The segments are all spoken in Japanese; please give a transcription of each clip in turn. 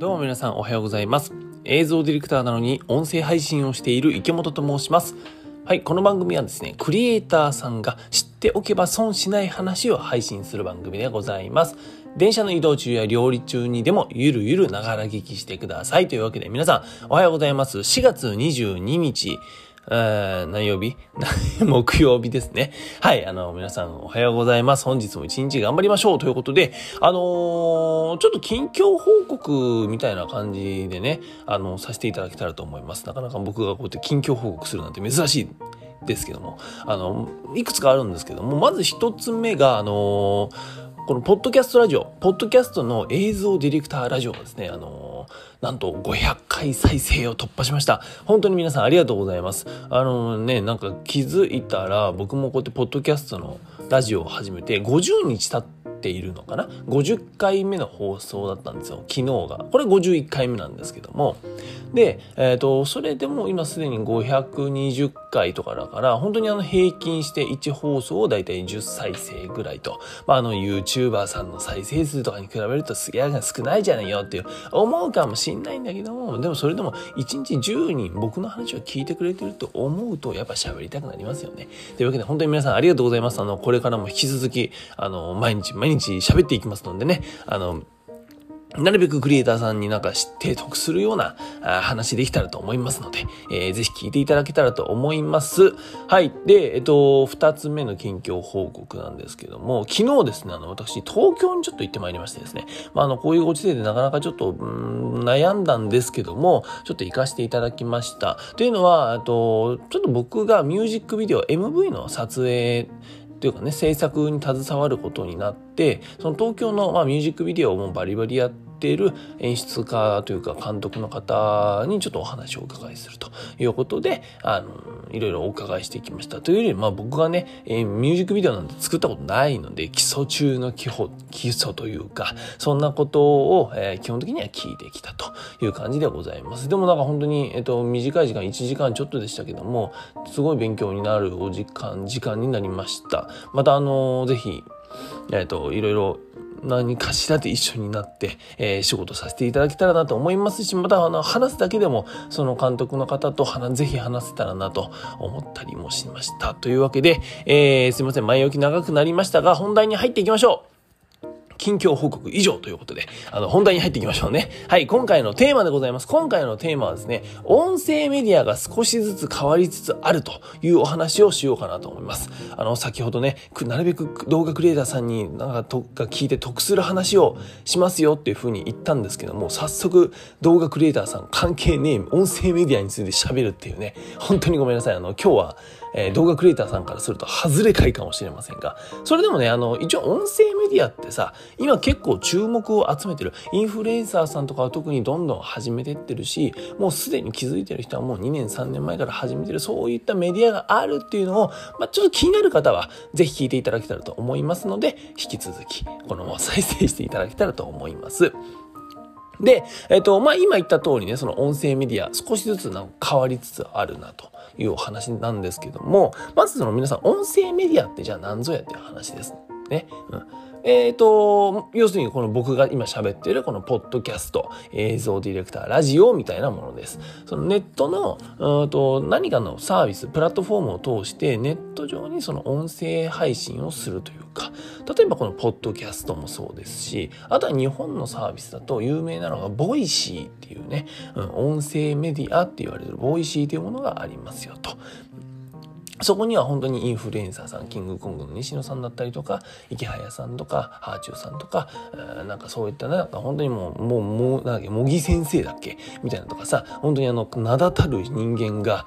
どうも皆さんおはようございます。映像ディレクターなのに音声配信をしている池本と申します。はい、この番組はですね、クリエイターさんが知っておけば損しない話を配信する番組でございます。電車の移動中や料理中にでもゆるゆるながら聞きしてください。というわけで皆さんおはようございます。4月22日、何曜日？木曜日ですね。はい、あの、皆さんおはようございます。本日も一日頑張りましょうということで、あのーちょっと近況報告みたいな感じでね、あの、させていただけたらと思います。なかなか僕がこうやって近況報告するなんて珍しいですけども、あの、いくつかあるんですけども、まず一つ目が、あのーこのポッドキャストラジオ、ポッドキャストの映像ディレクターラジオがですね、あのーなんと500回再生を突破しました。本当に皆さんありがとうございます。あのね、なんか気づいたら、僕もこうやってポッドキャストのラジオを始めて50日経っているのかな ?50 回目の放送だったんですよ。昨日が。これ51回目なんですけども。で、えっ、と、それでも今すでに520回とかだから、本当にあの平均して1放送をだいたい10再生ぐらいと、まあ、あの YouTuber さんの再生数とかに比べるとすげえ少ないじゃないよっていう思うかもしんないんだけども、でもそれでも1日10人僕の話を聞いてくれてると思うとやっぱ喋りたくなりますよね。というわけで本当に皆さんありがとうございます。あの、これからも引き続き、あの、毎日毎日毎日喋っていきますのでね、あの、なるべくクリエイターさんになんか知って得するような話できたらと思いますので、えーぜひ聞いていただけたらと思います。はい。で、えっと、二つ目の近況報告なんですけども、昨日ですね、あの、私、東京にちょっと行ってまいりましてですね、まあ、あの、こういうご時世でなかなかちょっと、悩んだんですけども、ちょっと行かせていただきました。というのは、えっと、ちょっと僕がミュージックビデオ、MV の撮影、というかね、制作に携わることになって、その東京の、まあ、ミュージックビデオもバリバリやってている演出家というか監督の方にちょっとお話をお伺いするということで、あの、いろいろお伺いしてきました。というより、まあ僕がね、えーミュージックビデオなんて作ったことないので、基礎中の基本、基礎というか、そんなことを、えー基本的には聞いてきたという感じでございます。でもなんか本当に、えっ、と、短い時間、1時間ちょっとでしたけども、すごい勉強になるお時間、時間になりました。また、あのぜひ、えっ、と、いろいろ何かしらで一緒になって、えー仕事させていただけたらなと思いますし、また、あの、話すだけでも、その監督の方と話、ぜひ話せたらなと思ったりもしました。というわけで、えーすいません、前置き長くなりましたが、本題に入っていきましょう近況報告以上ということで、あの、本題に入っていきましょうね。はい、今回のテーマでございます。今回のテーマはですね、音声メディアが少しずつ変わりつつあるというお話をしようかなと思います。あの、先ほどね、なるべく動画クリエイターさんになんかとが聞いて得する話をしますよっていうふうに言ったんですけども、早速動画クリエイターさん関係ねえ音声メディアについて喋るっていうね、本当にごめんなさい。あの、今日は、えー動画クリエイターさんからすると外れ回かもしれませんが、それでもね、あの、一応音声メディアってさ、今結構注目を集めてる。インフルエンサーさんとかは特にどんどん始めてってるし、もうすでに気づいてる人はもう2年3年前から始めてる、そういったメディアがあるっていうのを、まあ、ちょっと気になる方は、ぜひ聞いていただけたらと思いますので、引き続き、このまま再生していただけたらと思います。で、えっと、まあ、今言った通りね、その音声メディア、少しずつなんか変わりつつあるなというお話なんですけども、まずその皆さん、音声メディアってじゃあ何ぞやっていう話ですね。ね。うん。えっ、と、要するにこの僕が今喋ってるこのポッドキャスト、映像ディレクター、ラジオみたいなものです。そのネットの、うんと何かのサービス、プラットフォームを通してネット上にその音声配信をするというか、例えばこのポッドキャストもそうですし、あとは日本のサービスだと有名なのが Voicy っていうね、うん、音声メディアって言われる Voicy というものがありますよと。そこには本当にインフルエンサーさん、キングコングの西野さんだったりとか、イケハヤさんとか、はあちゅうさんとか、なんかそういったね、なんか本当にもう、もう、もう、なんだっけ、茂木先生だっけみたいなとかさ、本当にあの、名だたる人間が、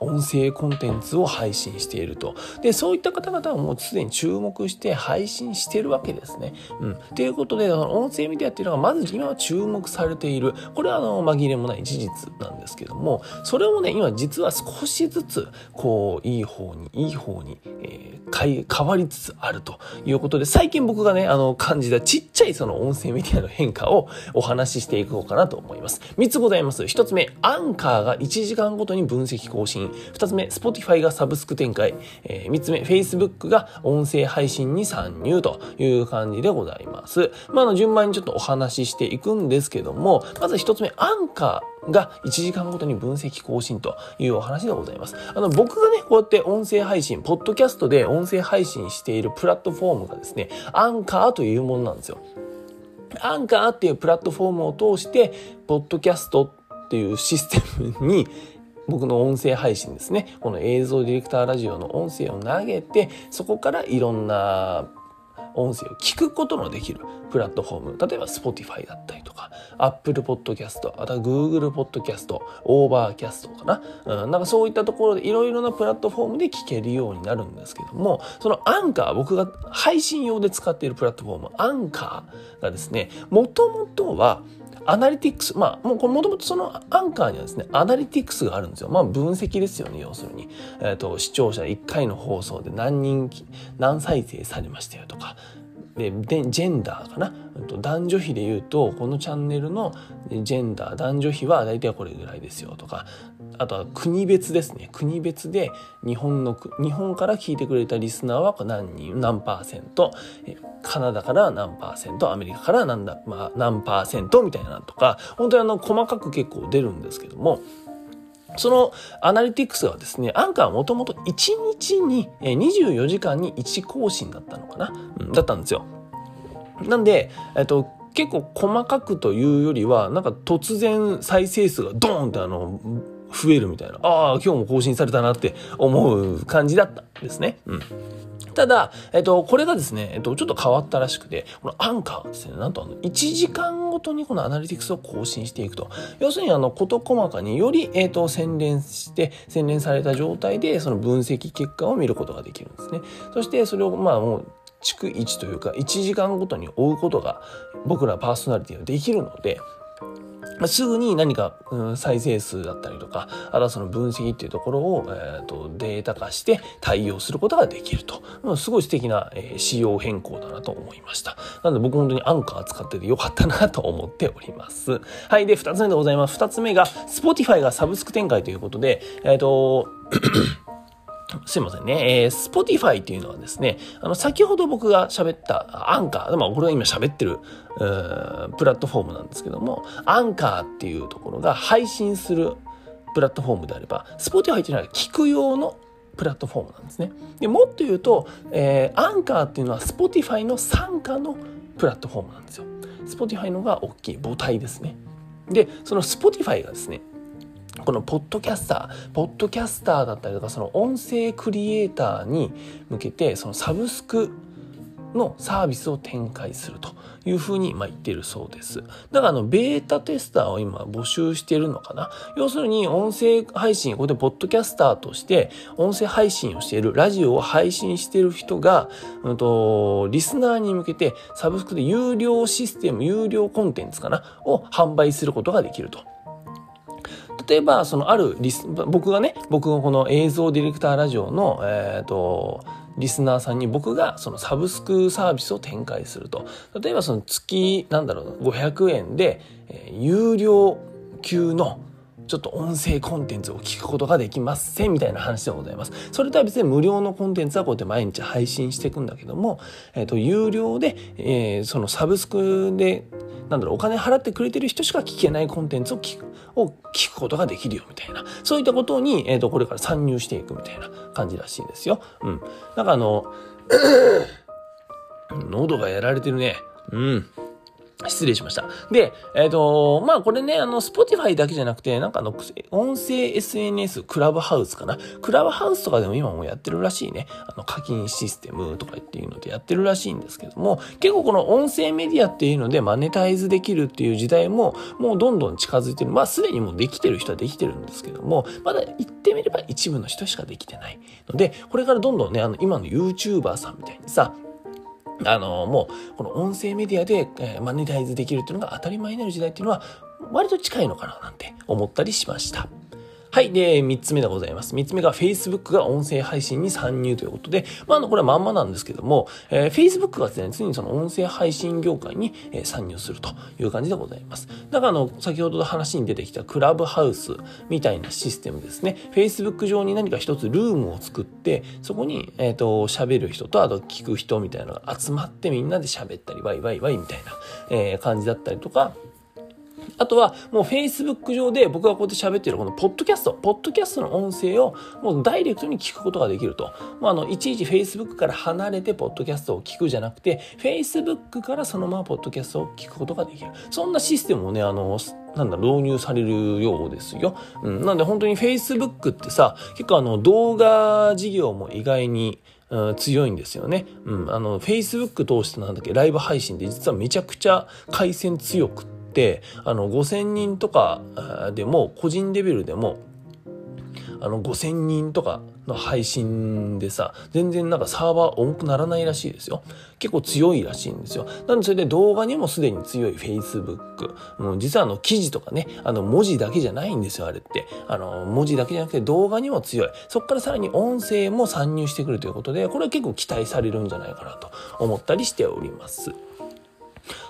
音声コンテンツを配信していると。で、そういった方々はもうすでに注目して配信してるわけですね。うん。ということで、音声メディアっていうのがまず今は注目されている。これはあの、紛れもない事実なんですけども、それをね、今実は少しずつ、こう、いいいい方にいい方に、えー、変わりつつあるということで最近僕がねあの感じたちっちゃいその音声メディアの変化をお話ししていこうかなと思います。3つございます。1つ目アンカーが1時間ごとに分析更新。2つ目 Spotify がサブスク展開、えー、3つ目 Facebook が音声配信に参入という感じでございます。まあの順番にちょっとお話ししていくんですけどもまず1つ目アンカーが1時間ごとに分析更新というお話でございます。あの、僕がね、こうやって音声配信、ポッドキャストで音声配信しているプラットフォームがですね、アンカーというものなんですよ。アンカーっていうプラットフォームを通して、ポッドキャストっていうシステムに 僕の音声配信ですね。この映像ディレクターラジオの音声を投げて、そこからいろんな音声を聞くことのできるプラットフォーム例えば Spotify だったりとか Apple Podcast あとは Google Podcast Overcast かな,、うん、なんかそういったところでいろいろなプラットフォームで聞けるようになるんですけどもそのアンカー僕が配信用で使っているプラットフォームアンカーがですねもともとはアナリティクス、まあ、もうこれもともとそのアンカーにはですね、アナリティクスがあるんですよ。まあ、分析ですよね、要するに。えっ、ー、と、視聴者1回の放送で何人、何再生されましたよとか、でジェンダーかな男女比で言うとこのチャンネルのジェンダー男女比は大体これぐらいですよとかあとは国別ですね。国別で日本の日本から聞いてくれたリスナーは何人何パーセント？カナダから何パーセント？アメリカから何だ、まあ、何パーセント？みたいなとか。本当にあの細かく結構出るんですけども。そのアナリティクスはですね、アンカーはもともと1日に24時間に1更新だったのかな、うん、だったんですよ。なんで、えっと、結構細かくというよりは、なんか突然再生数がドーンってあの、増えるみたいな、ああ、今日も更新されたなって思う感じだったんですね。うん。ただ、えっと、これがですね、えっと、ちょっと変わったらしくて、このアンカーですね、なんとあの、1時間ごとにこのアナリティクスを更新していくと。要するに、あの、事細かにより、えっと、洗練して、洗練された状態で、その分析結果を見ることができるんですね。そして、それを、まあ、もう、逐1というか、1時間ごとに追うことが、僕らパーソナリティはできるので、すぐに何か、うん、再生数だったりとか、あとはその分析っていうところを、えーと、データ化して対応することができると。まあ、すごい素敵な、えー、仕様変更だなと思いました。なので僕本当にアンカー使っててよかったなと思っております。はい。で、二つ目でございます。二つ目が、Spotify がサブスク展開ということで、えっ、ー、と、すいませんね。えー、Spotify っていうのはですね、あの、先ほど僕が喋ったアンカー、まあ、これが今喋ってる、プラットフォームなんですけども、アンカーっていうところが配信するプラットフォームであれば、Spotify っていうのは聞く用のプラットフォームなんですね。でもっと言うと、えー、アンカーっていうのは Spotify の傘下のプラットフォームなんですよ。Spotify のが大きい母体ですね。で、その Spotify がですね、このポッドキャスター、ポッドキャスターだったりとか、その音声クリエイターに向けて、そのサブスクのサービスを展開するというふうに言ってるそうです。だからあの、ベータテスターを今募集してるのかな？要するに音声配信、ここでポッドキャスターとして音声配信をしている、ラジオを配信している人が、うんと、リスナーに向けてサブスクで有料システム、有料コンテンツかな？を販売することができると。例えば、そのあるリス、僕がね、僕のこの映像ディレクターラジオの、えっ、ー、と、リスナーさんに僕がそのサブスクサービスを展開すると。例えばその月、なんだろう、500円で、えー、有料級のちょっと音声コンテンツを聞くことができませんみたいな話でございます。それとは別に無料のコンテンツはこうやって毎日配信していくんだけども、えっ、ー、と、有料で、えー、そのサブスクでなんだろう、お金払ってくれてる人しか聞けないコンテンツを聞く、を聞くことができるよみたいな、そういったことに、えっ、ー、と、これから参入していくみたいな感じらしいですよ。うん。なんかあの、喉がやられてるね。うん。失礼しました。で、えっ、ー、と、まあこれね、あの、Spotify だけじゃなくて、なんかあの、音声 SNS、クラブハウスかな？クラブハウスとかでも今もやってるらしいね。あの、課金システムとかっていうのでやってるらしいんですけども、結構この音声メディアっていうのでマネタイズできるっていう時代も、もうどんどん近づいてる。まあすでにもうできてる人はできてるんですけども、まだ言ってみれば一部の人しかできてないので、これからどんどんね、あの、今の YouTuber さんみたいにさ、あの、もう、この音声メディアで、えー、マネタイズできるっていうのが当たり前になる時代っていうのは、割と近いのかななんて思ったりしました。はい。で、三つ目でございます。三つ目が Facebook が音声配信に参入ということで、まあ、あの、これはまんまなんですけども、えー、Facebook がですね、ついにその音声配信業界に、えー、参入するという感じでございます。だからあの、先ほどの話に出てきたクラブハウスみたいなシステムですね。Facebook 上に何か一つルームを作って、そこに、えっ、ー、と、喋る人と、あと聞く人みたいなのが集まってみんなで喋ったり、ワイワイワイみたいな、えー、感じだったりとか、あとは、もう Facebook 上で僕がこうやって喋ってるこのポッドキャスト、ポッドキャストの音声をもうダイレクトに聞くことができると。まあ、あの、いちいち Facebook から離れてポッドキャストを聞くじゃなくて、Facebook からそのままポッドキャストを聞くことができる。そんなシステムをね、あの、なんだ、導入されるようですよ。うん。なんで本当に Facebook ってさ、結構あの、動画事業も意外に、うん、強いんですよね。うん。あの、Facebook 通してなんだっけ、ライブ配信で実はめちゃくちゃ回線強く、ってあの5,000人とかでも個人レベルでもあの5,000人とかの配信でさ全然なんかサーバー重くならないらしいですよ。結構強いらしいんですよ。なんでそれで動画にもすでに強い Facebook もう実はあの記事とかねあの文字だけじゃないんですよあれって。あの文字だけじゃなくて動画にも強い。そこからさらに音声も参入してくるということでこれは結構期待されるんじゃないかなと思ったりしております。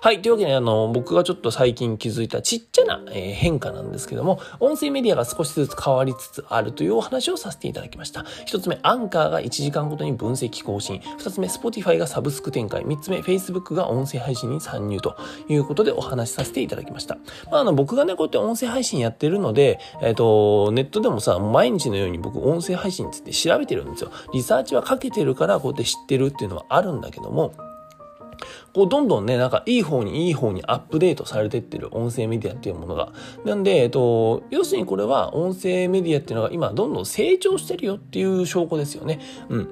はい。というわけで、あの、僕がちょっと最近気づいたちっちゃな、えー、変化なんですけども、音声メディアが少しずつ変わりつつあるというお話をさせていただきました。一つ目、アンカーが1時間ごとに分析更新。二つ目、Spotify がサブスク展開。三つ目、Facebook が音声配信に参入ということでお話しさせていただきました。まあ、あの、僕がね、こうやって音声配信やってるので、えっ、ー、と、ネットでもさ、毎日のように僕音声配信について調べてるんですよ。リサーチはかけてるから、こうやって知ってるっていうのはあるんだけども、こう、どんどんね、なんかいい方にいい方にアップデートされてってる音声メディアっていうものが。なんで、えっと、要するにこれは音声メディアっていうのが今どんどん成長してるよっていう証拠ですよね。うん。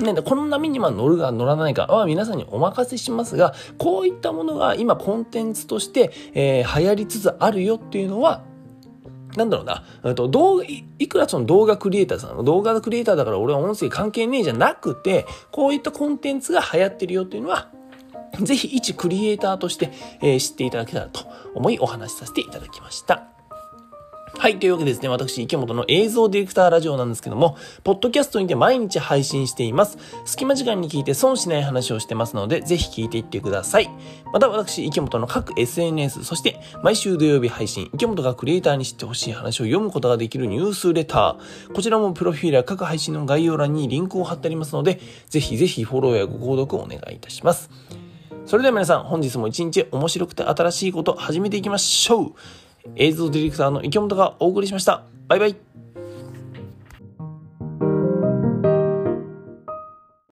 なんで、この波にま乗るか乗らないかは皆さんにお任せしますが、こういったものが今コンテンツとして、えー、流行りつつあるよっていうのは、なんだろうな、と動画い、いくらその動画クリエイターさん、動画クリエイターだから俺は音声関係ねえじゃなくて、こういったコンテンツが流行ってるよっていうのは、ぜひ一クリエイターとして、えー、知っていただけたらと思いお話しさせていただきました。はい。というわけでですね、私、池本の映像ディレクターラジオなんですけども、ポッドキャストにて毎日配信しています。隙間時間に聞いて損しない話をしてますので、ぜひ聞いていってください。また私、池本の各 SNS、そして毎週土曜日配信、池本がクリエイターに知ってほしい話を読むことができるニュースレター。こちらもプロフィールや各配信の概要欄にリンクを貼ってありますので、ぜひぜひフォローやご購読をお願いいたします。それでは皆さん、本日も一日面白くて新しいこと始めていきましょう。映像ディレクターの池本がお送りしました。バイバイ。